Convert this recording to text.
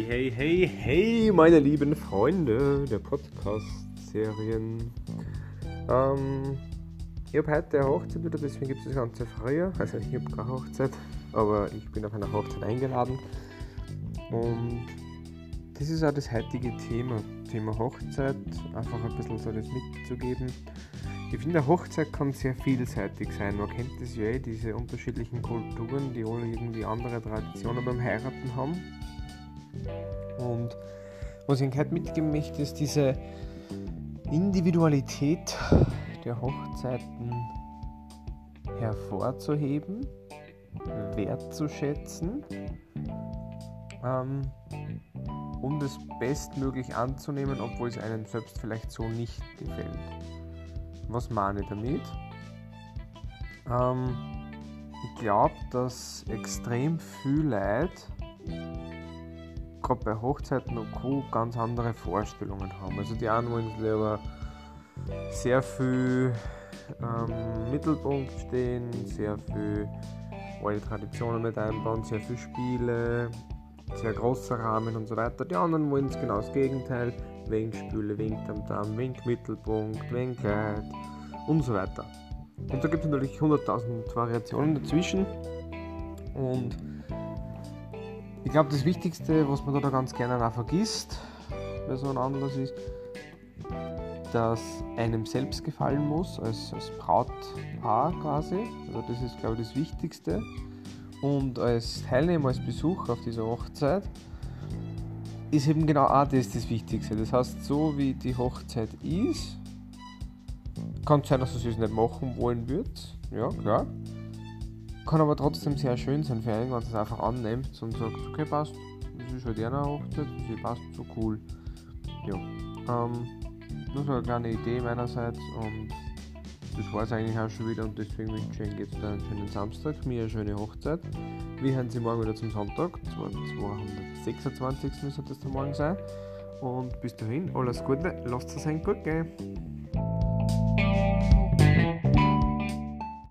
hey, hey, hey, meine lieben Freunde der Podcast-Serien. Ähm, ich habe heute eine Hochzeit wieder, deswegen gibt es das Ganze früher. Also ich habe keine Hochzeit, aber ich bin auf einer Hochzeit eingeladen. Und das ist auch das heutige Thema, Thema Hochzeit, einfach ein bisschen so das mitzugeben. Ich finde, eine Hochzeit kann sehr vielseitig sein. Man kennt das ja eh, diese unterschiedlichen Kulturen, die alle irgendwie andere Traditionen beim Heiraten haben. Und was ich heute mitgeben möchte, ist diese Individualität der Hochzeiten hervorzuheben, wertzuschätzen ähm, und es bestmöglich anzunehmen, obwohl es einem selbst vielleicht so nicht gefällt. Was meine ich damit? Ähm, ich glaube, dass extrem viel Leute, gerade bei Hochzeiten und Co., ganz andere Vorstellungen haben. Also die einen wollen lieber sehr viel ähm, Mittelpunkt stehen, sehr viel alte Traditionen mit einbauen, sehr viel Spiele, sehr großer Rahmen und so weiter. Die anderen wollen es genau das Gegenteil, wenig Spüle, wenig Tamtam, wenig Mittelpunkt, wenig Kleid und so weiter. Und da gibt es natürlich 100.000 Variationen dazwischen. Und ich glaube, das Wichtigste, was man da ganz gerne auch vergisst, bei so einem Anlass ist, dass einem selbst gefallen muss, als, als Brautpaar quasi. Also das ist, glaube ich, das Wichtigste. Und als Teilnehmer, als Besucher auf dieser Hochzeit ist eben genau auch das das Wichtigste. Das heißt, so wie die Hochzeit ist, kann es sein, dass du es nicht machen wollen würdest. Ja, klar. Kann aber trotzdem sehr schön sein für einen, wenn es einfach annimmt und sagt, okay, passt, das ist halt eine Hochzeit, das passt so cool. Ja. Ähm, nur so eine kleine Idee meinerseits und das war es eigentlich auch schon wieder und deswegen wünsche ich Ihnen jetzt einen schönen Samstag, mir eine schöne Hochzeit. Wir hören Sie morgen wieder zum Sonntag, 226. müsste das dann morgen sein. Und bis dahin, alles Gute, lasst es ein gut gehen.